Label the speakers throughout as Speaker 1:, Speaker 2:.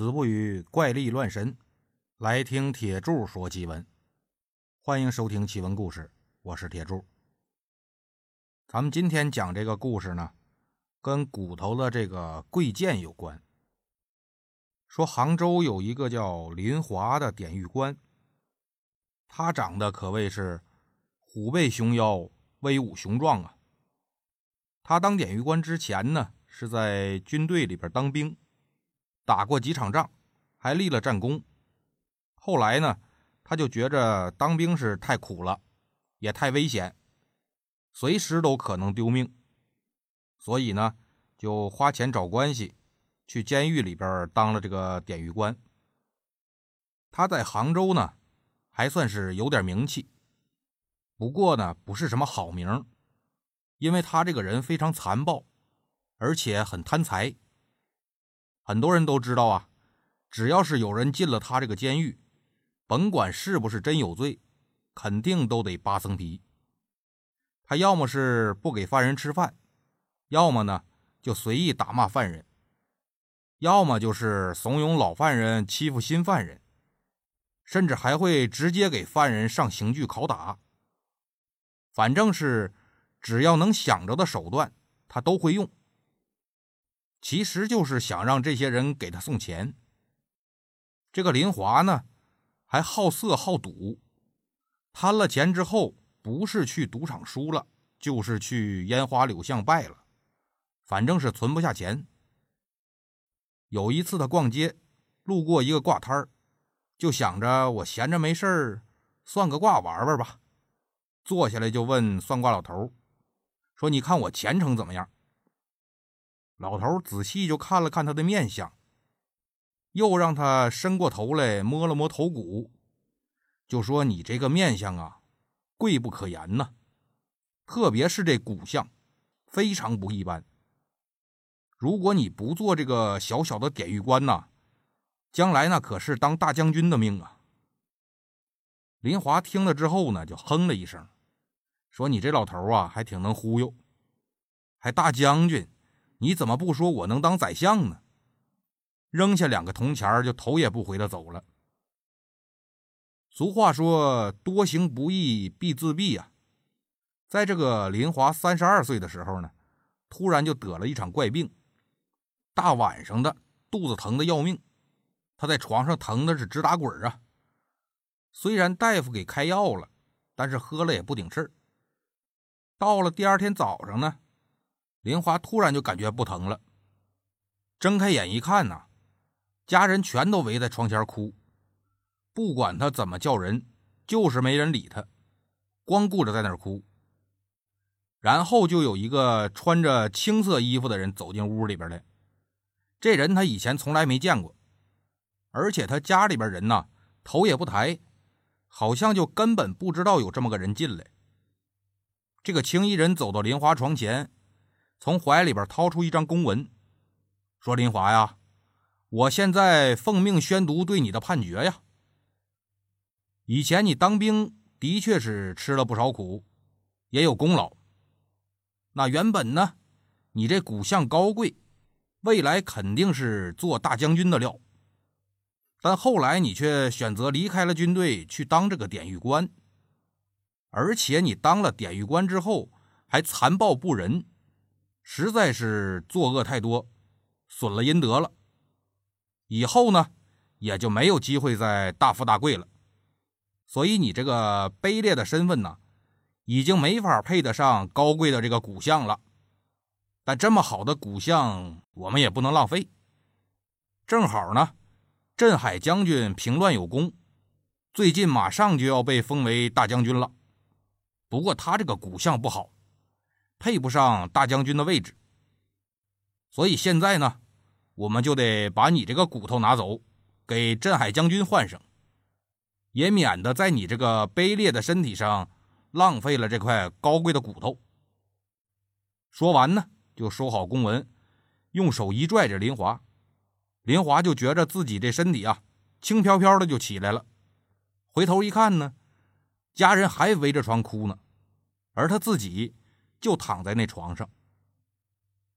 Speaker 1: 子不语怪力乱神，来听铁柱说奇闻。欢迎收听奇闻故事，我是铁柱。咱们今天讲这个故事呢，跟骨头的这个贵贱有关。说杭州有一个叫林华的典狱官，他长得可谓是虎背熊腰、威武雄壮啊。他当典狱官之前呢，是在军队里边当兵。打过几场仗，还立了战功。后来呢，他就觉着当兵是太苦了，也太危险，随时都可能丢命。所以呢，就花钱找关系，去监狱里边当了这个典狱官。他在杭州呢，还算是有点名气，不过呢，不是什么好名，因为他这个人非常残暴，而且很贪财。很多人都知道啊，只要是有人进了他这个监狱，甭管是不是真有罪，肯定都得扒层皮。他要么是不给犯人吃饭，要么呢就随意打骂犯人，要么就是怂恿老犯人欺负新犯人，甚至还会直接给犯人上刑具拷打。反正是只要能想着的手段，他都会用。其实就是想让这些人给他送钱。这个林华呢，还好色好赌，贪了钱之后，不是去赌场输了，就是去烟花柳巷败了，反正是存不下钱。有一次他逛街，路过一个挂摊就想着我闲着没事儿，算个卦玩玩吧。坐下来就问算卦老头说：“你看我前程怎么样？”老头仔细就看了看他的面相，又让他伸过头来摸了摸头骨，就说：“你这个面相啊，贵不可言呐，特别是这骨相，非常不一般。如果你不做这个小小的典狱官呐，将来那可是当大将军的命啊。”林华听了之后呢，就哼了一声，说：“你这老头啊，还挺能忽悠，还大将军。”你怎么不说我能当宰相呢？扔下两个铜钱就头也不回的走了。俗话说“多行不义必自毙”啊，在这个林华三十二岁的时候呢，突然就得了一场怪病，大晚上的肚子疼的要命，他在床上疼的是直打滚啊。虽然大夫给开药了，但是喝了也不顶事到了第二天早上呢。林华突然就感觉不疼了，睁开眼一看呐，家人全都围在床前哭，不管他怎么叫人，就是没人理他，光顾着在那儿哭。然后就有一个穿着青色衣服的人走进屋里边来，这人他以前从来没见过，而且他家里边人呐头也不抬，好像就根本不知道有这么个人进来。这个青衣人走到林华床前。从怀里边掏出一张公文，说：“林华呀，我现在奉命宣读对你的判决呀。以前你当兵的确是吃了不少苦，也有功劳。那原本呢，你这骨相高贵，未来肯定是做大将军的料。但后来你却选择离开了军队，去当这个典狱官。而且你当了典狱官之后，还残暴不仁。”实在是作恶太多，损了阴德了。以后呢，也就没有机会再大富大贵了。所以你这个卑劣的身份呢，已经没法配得上高贵的这个骨相了。但这么好的骨相，我们也不能浪费。正好呢，镇海将军平乱有功，最近马上就要被封为大将军了。不过他这个骨相不好。配不上大将军的位置，所以现在呢，我们就得把你这个骨头拿走，给镇海将军换上，也免得在你这个卑劣的身体上浪费了这块高贵的骨头。说完呢，就收好公文，用手一拽着林华，林华就觉着自己这身体啊轻飘飘的就起来了。回头一看呢，家人还围着床哭呢，而他自己。就躺在那床上，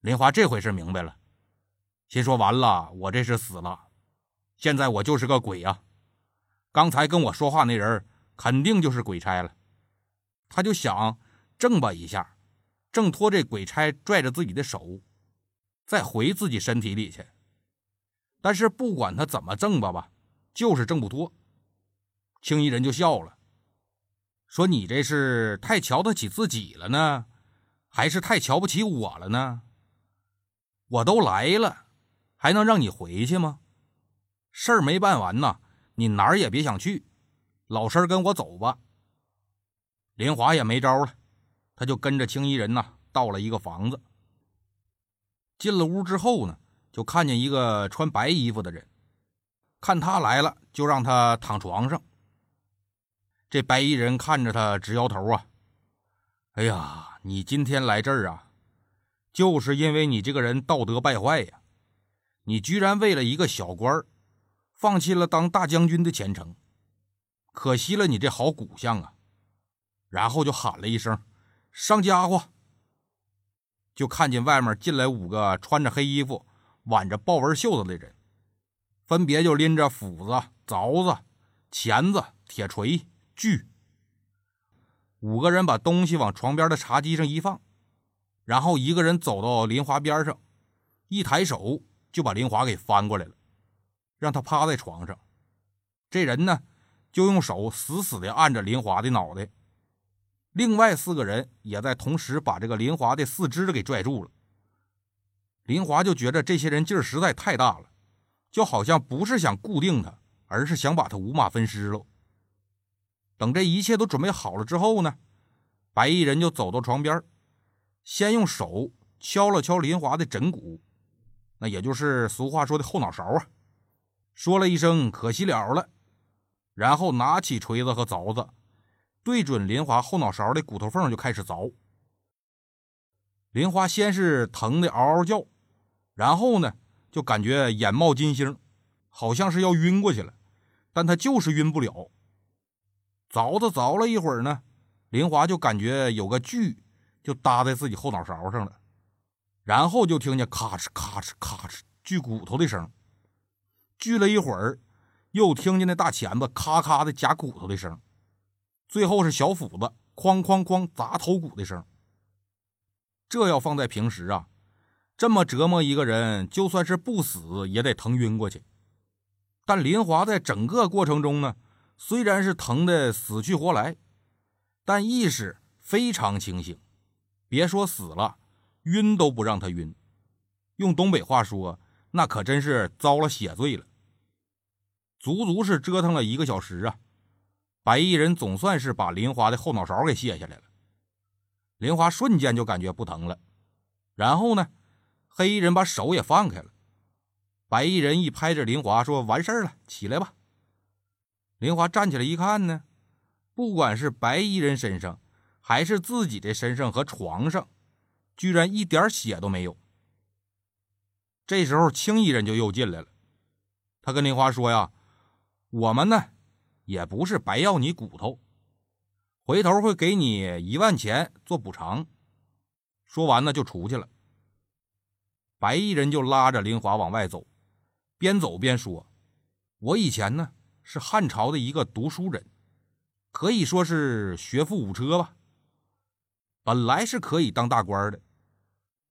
Speaker 1: 林华这回是明白了，心说完了，我这是死了，现在我就是个鬼呀！刚才跟我说话那人肯定就是鬼差了。他就想挣吧一下，挣脱这鬼差拽着自己的手，再回自己身体里去。但是不管他怎么挣吧吧，就是挣不脱。青衣人就笑了，说：“你这是太瞧得起自己了呢，还是太瞧不起我了呢？我都来了，还能让你回去吗？事儿没办完呢，你哪儿也别想去，老实跟我走吧。”林华也没招了，他就跟着青衣人呐，到了一个房子。进了屋之后呢，就看见一个穿白衣服的人，看他来了，就让他躺床上。这白衣人看着他，直摇头啊！哎呀，你今天来这儿啊，就是因为你这个人道德败坏呀！你居然为了一个小官儿放弃了当大将军的前程，可惜了你这好骨相啊！然后就喊了一声：“上家伙！”就看见外面进来五个穿着黑衣服、挽着豹纹袖子的人，分别就拎着斧子、凿子、钳子、铁锤。锯。五个人把东西往床边的茶几上一放，然后一个人走到林华边上，一抬手就把林华给翻过来了，让他趴在床上。这人呢，就用手死死的按着林华的脑袋。另外四个人也在同时把这个林华的四肢给拽住了。林华就觉得这些人劲儿实在太大了，就好像不是想固定他，而是想把他五马分尸喽。等这一切都准备好了之后呢，白衣人就走到床边，先用手敲了敲林华的枕骨，那也就是俗话说的后脑勺啊，说了一声“可惜了了”，然后拿起锤子和凿子，对准林华后脑勺的骨头缝就开始凿。林华先是疼的嗷嗷叫，然后呢就感觉眼冒金星，好像是要晕过去了，但他就是晕不了。凿子凿了一会儿呢，林华就感觉有个锯就搭在自己后脑勺上了，然后就听见咔哧咔哧咔哧锯骨头的声。锯了一会儿，又听见那大钳子咔咔的夹骨头的声，最后是小斧子哐哐哐砸头骨的声。这要放在平时啊，这么折磨一个人，就算是不死也得疼晕过去。但林华在整个过程中呢。虽然是疼得死去活来，但意识非常清醒。别说死了，晕都不让他晕。用东北话说，那可真是遭了血罪了。足足是折腾了一个小时啊！白衣人总算是把林华的后脑勺给卸下来了。林华瞬间就感觉不疼了。然后呢，黑衣人把手也放开了。白衣人一拍着林华说：“完事儿了，起来吧。”林华站起来一看呢，不管是白衣人身上，还是自己的身上和床上，居然一点血都没有。这时候青衣人就又进来了，他跟林华说：“呀，我们呢，也不是白要你骨头，回头会给你一万钱做补偿。”说完呢，就出去了。白衣人就拉着林华往外走，边走边说：“我以前呢。”是汉朝的一个读书人，可以说是学富五车吧。本来是可以当大官的，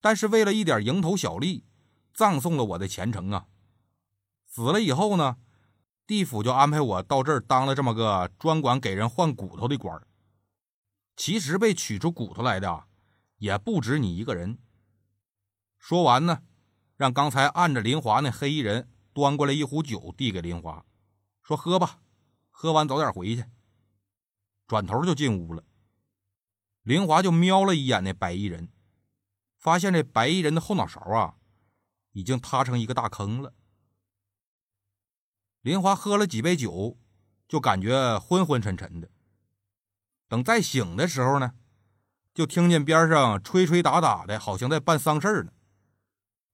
Speaker 1: 但是为了一点蝇头小利，葬送了我的前程啊！死了以后呢，地府就安排我到这儿当了这么个专管给人换骨头的官其实被取出骨头来的也不止你一个人。说完呢，让刚才按着林华那黑衣人端过来一壶酒，递给林华。说喝吧，喝完早点回去。转头就进屋了。林华就瞄了一眼那白衣人，发现这白衣人的后脑勺啊，已经塌成一个大坑了。林华喝了几杯酒，就感觉昏昏沉沉的。等再醒的时候呢，就听见边上吹吹打打的，好像在办丧事呢。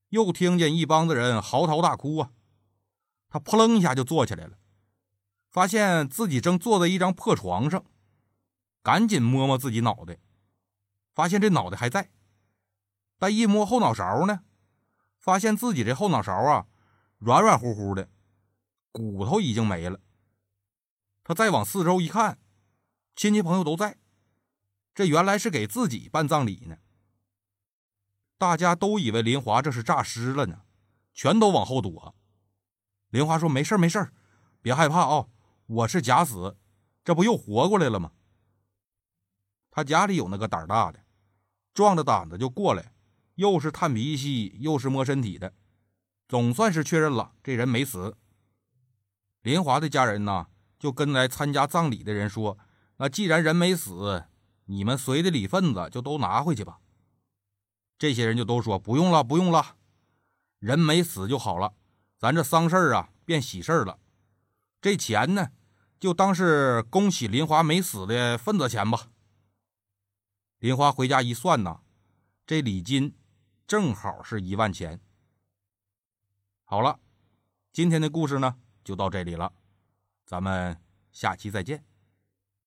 Speaker 1: 又听见一帮子人嚎啕大哭啊！他扑棱一下就坐起来了。发现自己正坐在一张破床上，赶紧摸摸自己脑袋，发现这脑袋还在，但一摸后脑勺呢，发现自己这后脑勺啊软软乎乎的，骨头已经没了。他再往四周一看，亲戚朋友都在，这原来是给自己办葬礼呢。大家都以为林华这是诈尸了呢，全都往后躲。林华说：“没事没事别害怕啊，我是假死，这不又活过来了吗？”他家里有那个胆大的，壮着胆子就过来，又是探鼻息，又是摸身体的，总算是确认了这人没死。林华的家人呢，就跟来参加葬礼的人说：“那既然人没死，你们随的礼份子就都拿回去吧。”这些人就都说：“不用了，不用了，人没死就好了。”咱这丧事儿啊，变喜事儿了。这钱呢，就当是恭喜林华没死的份子钱吧。林华回家一算呢，这礼金正好是一万钱。好了，今天的故事呢就到这里了，咱们下期再见。